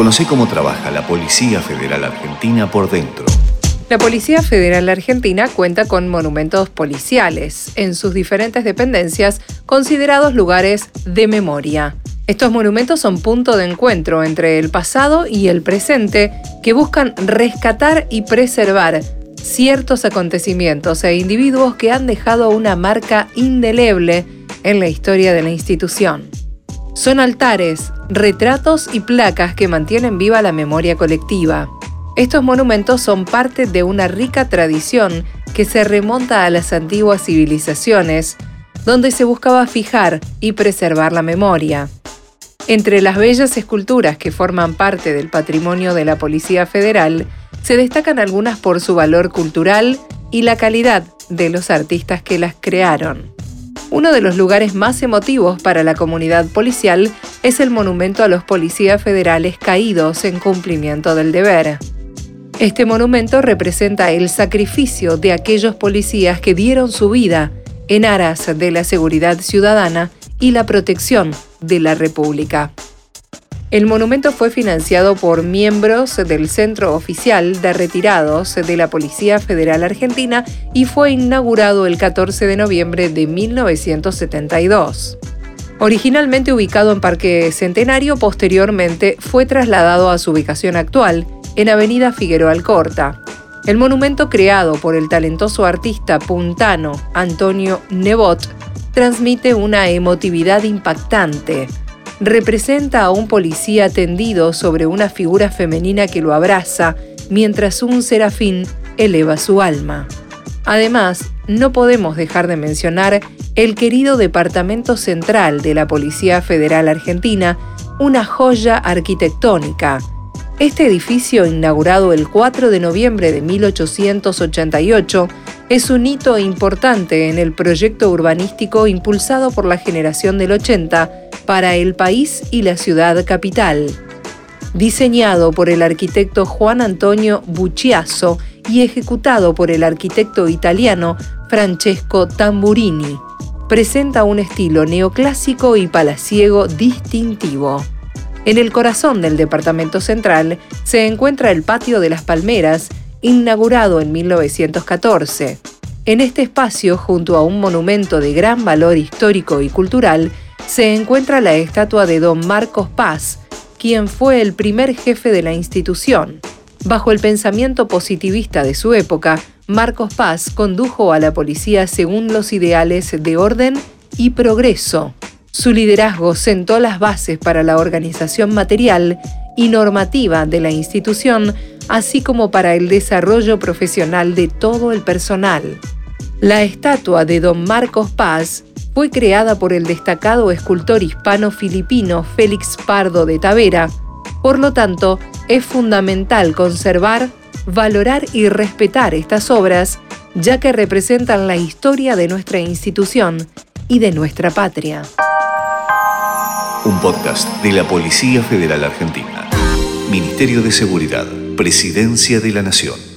Conoce cómo trabaja la Policía Federal Argentina por dentro. La Policía Federal Argentina cuenta con monumentos policiales en sus diferentes dependencias considerados lugares de memoria. Estos monumentos son punto de encuentro entre el pasado y el presente que buscan rescatar y preservar ciertos acontecimientos e individuos que han dejado una marca indeleble en la historia de la institución. Son altares, retratos y placas que mantienen viva la memoria colectiva. Estos monumentos son parte de una rica tradición que se remonta a las antiguas civilizaciones, donde se buscaba fijar y preservar la memoria. Entre las bellas esculturas que forman parte del patrimonio de la Policía Federal, se destacan algunas por su valor cultural y la calidad de los artistas que las crearon. Uno de los lugares más emotivos para la comunidad policial es el monumento a los policías federales caídos en cumplimiento del deber. Este monumento representa el sacrificio de aquellos policías que dieron su vida en aras de la seguridad ciudadana y la protección de la República. El monumento fue financiado por miembros del Centro Oficial de Retirados de la Policía Federal Argentina y fue inaugurado el 14 de noviembre de 1972. Originalmente ubicado en Parque Centenario, posteriormente fue trasladado a su ubicación actual, en Avenida Figueroa Alcorta. El monumento creado por el talentoso artista puntano Antonio Nebot transmite una emotividad impactante. Representa a un policía tendido sobre una figura femenina que lo abraza mientras un serafín eleva su alma. Además, no podemos dejar de mencionar el querido Departamento Central de la Policía Federal Argentina, una joya arquitectónica este edificio, inaugurado el 4 de noviembre de 1888, es un hito importante en el proyecto urbanístico impulsado por la generación del 80 para el país y la ciudad capital. Diseñado por el arquitecto Juan Antonio Bucciaso y ejecutado por el arquitecto italiano Francesco Tamburini, presenta un estilo neoclásico y palaciego distintivo. En el corazón del Departamento Central se encuentra el Patio de las Palmeras, inaugurado en 1914. En este espacio, junto a un monumento de gran valor histórico y cultural, se encuentra la estatua de don Marcos Paz, quien fue el primer jefe de la institución. Bajo el pensamiento positivista de su época, Marcos Paz condujo a la policía según los ideales de orden y progreso, su liderazgo sentó las bases para la organización material y normativa de la institución, así como para el desarrollo profesional de todo el personal. La estatua de don Marcos Paz fue creada por el destacado escultor hispano-filipino Félix Pardo de Tavera, por lo tanto, es fundamental conservar, valorar y respetar estas obras, ya que representan la historia de nuestra institución y de nuestra patria un podcast de la Policía Federal Argentina. Ministerio de Seguridad, Presidencia de la Nación.